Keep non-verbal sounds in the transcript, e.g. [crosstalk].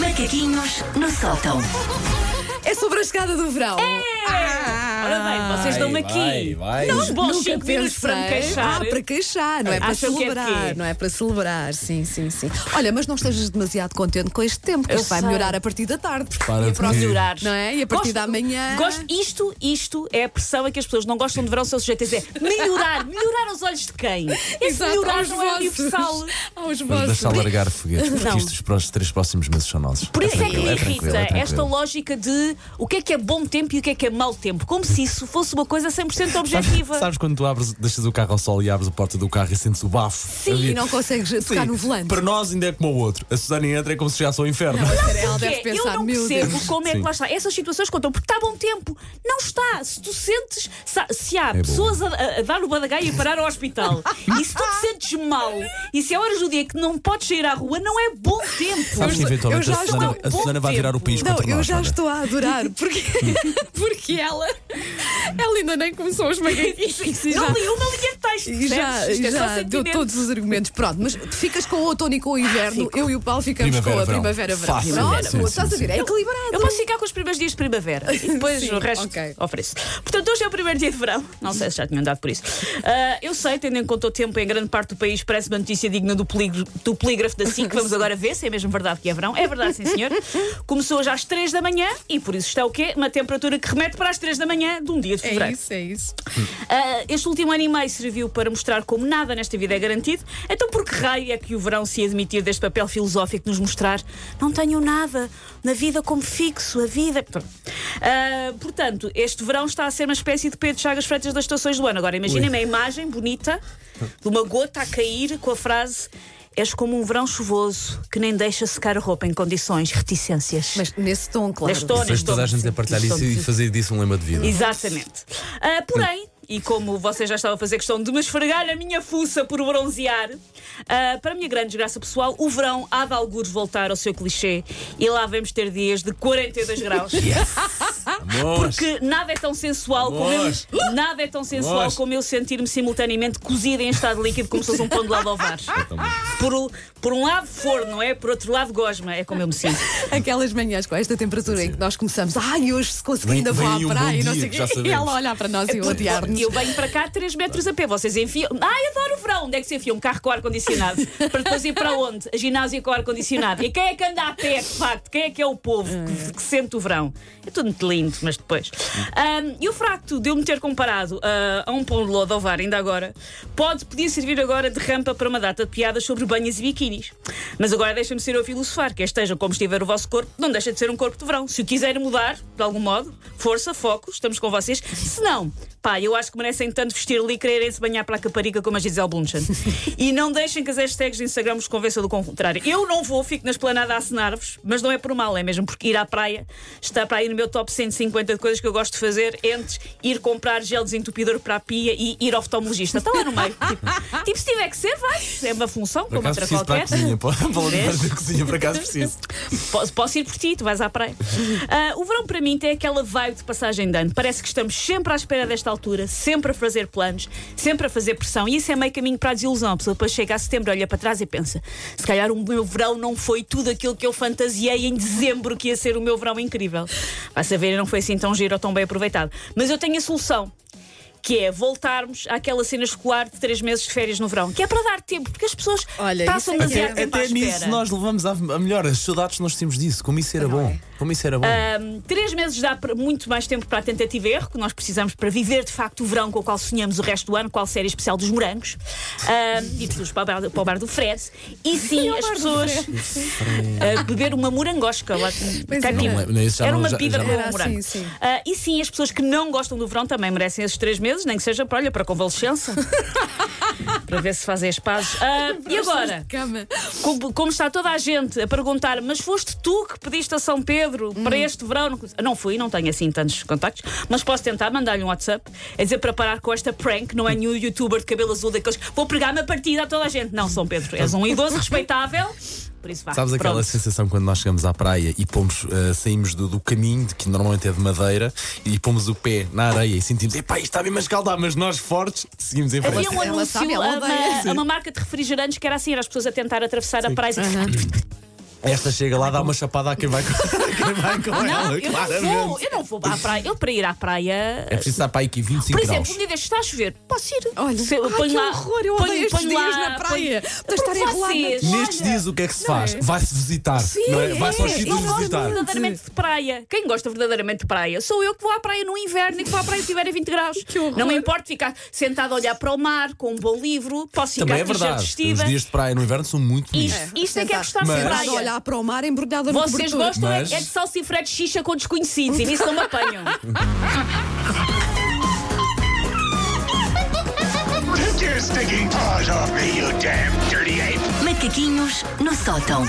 Macaquinhos no sótão. É sobre a escada do verão. Ora bem, vocês dão-me aqui vai, vai. uns bons Nunca 5 minutos para me queixar. Ah, para queixar, não é para Acham que é celebrar. quê? não é para celebrar, sim, sim, sim. Olha, mas não estejas demasiado contente com este tempo, que Eu isto vai melhorar a partir da tarde. Para Para de- melhorar. Não é? E a partir da manhã- Gosto, isto, isto é a pressão a que as pessoas não gostam de verão, são sujeitas. É melhorar. Melhorar aos olhos de quem? Esse Exato, melhorar não é vossos. universal. Aos Mas vossos. deixa largar foguetes, porque Não. isto os três próximos meses são nossos. Por isso é, que me tranquilo, irrita tranquilo. esta lógica de o que é que é bom tempo e o que é que é mau tempo. Como se isso fosse uma coisa 100% objetiva. Sabes, sabes quando tu abres, deixas o carro ao sol e abres a porta do carro e sentes o bafo? Sim, e não consegues tocar Sim, no volante. Para nós ainda é como o outro. A Susana entra é como se chegasse ao inferno. Ela deve pensar, eu não meu percebo Deus. como é que Sim. lá está. Essas situações contam, porque está bom tempo. Não está. Se tu sentes, se há bom. pessoas a, a- dar o badagaio e a parar ao hospital, [laughs] e se tu te sentes mal, e se é horas do dia que não podes sair à rua, não é bom tempo. Sabes que Eu eventualmente já a Susana, estou a Susana vai virar o país Não, contra eu nós. já olha. estou a adorar, [laughs] porque, [laughs] porque ela, ela ainda nem começou os macaquinhos Não já, li uma linha de texto. e já, é já deu todos os argumentos. Pronto, mas tu ficas com o outono e com o inverno, Fico. eu e o Paulo ficamos Primavera, com a verão. primavera-verão. Fácil. Pronto, Sim, sim, estás a sim. ver? É equilibrado. Eu posso ficar com os primeiros dias de primavera e depois Sim, o resto ok. ofereço. Portanto, hoje é o primeiro dia de verão. Não sei se já tinham dado por isso. Ah, eu sei, tendo em conta o tempo em grande parte do país, parece uma notícia digna do, polígrafo, do polígrafo da SIC. Vamos [laughs] agora ver se é mesmo verdade que é verão. É verdade, sim, senhor. Começou hoje às 3 da manhã e por isso está o quê? Uma temperatura que remete para as 3 da manhã de um dia de É fevereiro. isso, é isso. Ah, este último ano e meio serviu para mostrar como nada nesta vida é garantido. Então, por que raio é que o verão se admitir deste papel filosófico de nos mostrar não tenho nada na vida como fixo, a vida. Ah, portanto, este verão está a ser uma espécie de Pedro Chagas Freitas das estações do ano. Agora, imaginem uma imagem bonita de uma gota a cair com a frase. És como um verão chuvoso que nem deixa secar a roupa em condições reticências. Mas nesse tom, claro. Neste tom, neste toda a gente a partilhar isso e fazer disso um lema de vida. Exatamente. Ah, porém, e como você já estava a fazer questão de me esfregar a minha fuça por bronzear, ah, para a minha grande desgraça pessoal, o verão há de algures voltar ao seu clichê e lá vamos ter dias de 42 graus. [laughs] Amor. Porque nada é tão sensual como eu, nada é tão sensual Amores. como eu sentir-me simultaneamente cozida em estado líquido como se fosse um pão de lado ao var. Por, por um lado forno, não é? Por outro lado gosma, é como eu me sinto. Aquelas manhãs com esta temperatura em que nós começamos, ai, hoje se conseguir ainda vou à um praia bom e não sei o quê. E ela olhar para nós e eu odiar-nos. Eu venho para cá 3 metros a pé, vocês enfiam. Ai, adoro o verão! Onde é que se enfia? Um carro com ar-condicionado. para depois ir para onde? A ginásio com ar-condicionado. E quem é que anda a pé, de facto? Quem é que é o povo que, que sente o verão? É tudo muito lindo, mas depois. Ahm, e o facto de eu me ter comparado ah, a um pão de lodo ao var, ainda agora, pode, podia servir agora de rampa para uma data de piadas sobre banhas e biquínis. Mas agora deixa-me ser eu a filosofar, que esteja como estiver o vosso corpo, não deixa de ser um corpo de verão. Se o quiserem mudar, de algum modo, força, foco, estamos com vocês. Se não, pá, eu acho que merecem tanto vestir ali e quererem-se banhar para a caparica como a Gisele Bundchen. [laughs] e não deixem que as hashtags de Instagram vos convençam do contrário. Eu não vou, fico na esplanada a assinar-vos, mas não é por mal, é mesmo porque ir à praia está para aí no meu top 150 de coisas que eu gosto de fazer entre ir comprar gel desentupidor para a pia e ir ao oftalmologista. Está lá no meio. Tipo, tipo, se tiver que ser, vai. É uma função, Por como outra preciso para a qualquer. cozinha. [laughs] Para para da cozinha, por acaso preciso. Posso, posso ir por ti, tu vais à praia. [laughs] Ah, o verão para mim tem aquela vibe de passagem de ano. Parece que estamos sempre à espera desta altura, sempre a fazer planos, sempre a fazer pressão. E isso é meio caminho para a desilusão. A pessoa depois chega a setembro, olha para trás e pensa: se calhar o meu verão não foi tudo aquilo que eu fantasiei em dezembro que ia ser o meu verão incrível. Vai saber, não foi assim tão giro ou tão bem aproveitado. Mas eu tenho a solução. Que é voltarmos àquela cena escolar de três meses de férias no verão. Que é para dar tempo, porque as pessoas Olha, passam isso é que demasiado é- tempo à Até nisso espera. nós levamos a a melhor. As saudades nós temos disso. Como isso era bom. Como isso era bom. Um, três meses dá muito mais tempo para a tentativa e erro, que nós precisamos para viver de facto o verão com o qual sonhamos o resto do ano, qual série especial dos morangos. Um, e para, o bar- para o bar do Fred. E sim, as pessoas uh, [laughs] beber uma morangosca. Lá, Pois é. Não, não, isso já era não- uma já- bebida já com não- Era morango. assim, sim. Uh, e sim, as pessoas que não gostam do verão também merecem esses três meses, nem que seja para, olha, para convalescença. [laughs] para ver se fazem as pazes. Uh, e agora? Como, como está toda a gente a perguntar, mas foste tu que pediste a São Pedro para este verão? Não- Não fui, não tenho assim tantos contactos, mas posso tentar mandar-lhe um WhatsApp a dizer para parar com esta prank, não é nenhum youtuber de cabelo azul daqueles que vou pregar-me a partida a toda a gente. Não, São Pedro, és um idoso [laughs] respeitável. Por isso vá. Sabes aquela Pronto. sensação quando nós chegamos à praia e pomos, eh, saímos do, do caminho, que normalmente é de madeira, e pomos o pé na areia e sentimos, epá, isto está mesmo a escaldar, mas nós fortes seguimos em frente. Havia um anúncio sabe, a, uma, a uma marca de refrigerantes que era assim: era as pessoas a tentar atravessar a praia e Esta chega lá, dá uma chapada a quem vai com, [laughs] quem vai com Não, ela, eu não vou, eu não vou à praia. Eu para ir à praia. É preciso estar para aí aqui 25 Por exemplo, graus. um dia destes está a chover, posso ir. Olha, Se ponho que lá, horror, eu ponho- odeio estes dias lá- na praia. ponho- De estar enrolada Nestes dias o que é que se faz? é? Vai-se visitar. não é? Vai-se aos é, sítios Eu gosto visitar. verdadeiramente de praia. Quem gosta verdadeiramente de praia? Sou eu que vou à praia no inverno e que vou à praia se tiver a 20 graus. Que horror. Não me importa ficar sentada a olhar para o mar com um bom livro, posso ficar Também é verdade. Os dias de praia no inverno são muito bonitos. Isto, é que é gostar de praia. Olhar para o mar embrulhada no Vocês cobertor. gostam é- Mas- é de salsifré de xixa com desconhecidos e nisso não me apanham. Take your stinking paws off me, you damn dirty ape! Macaquinhos no sótão.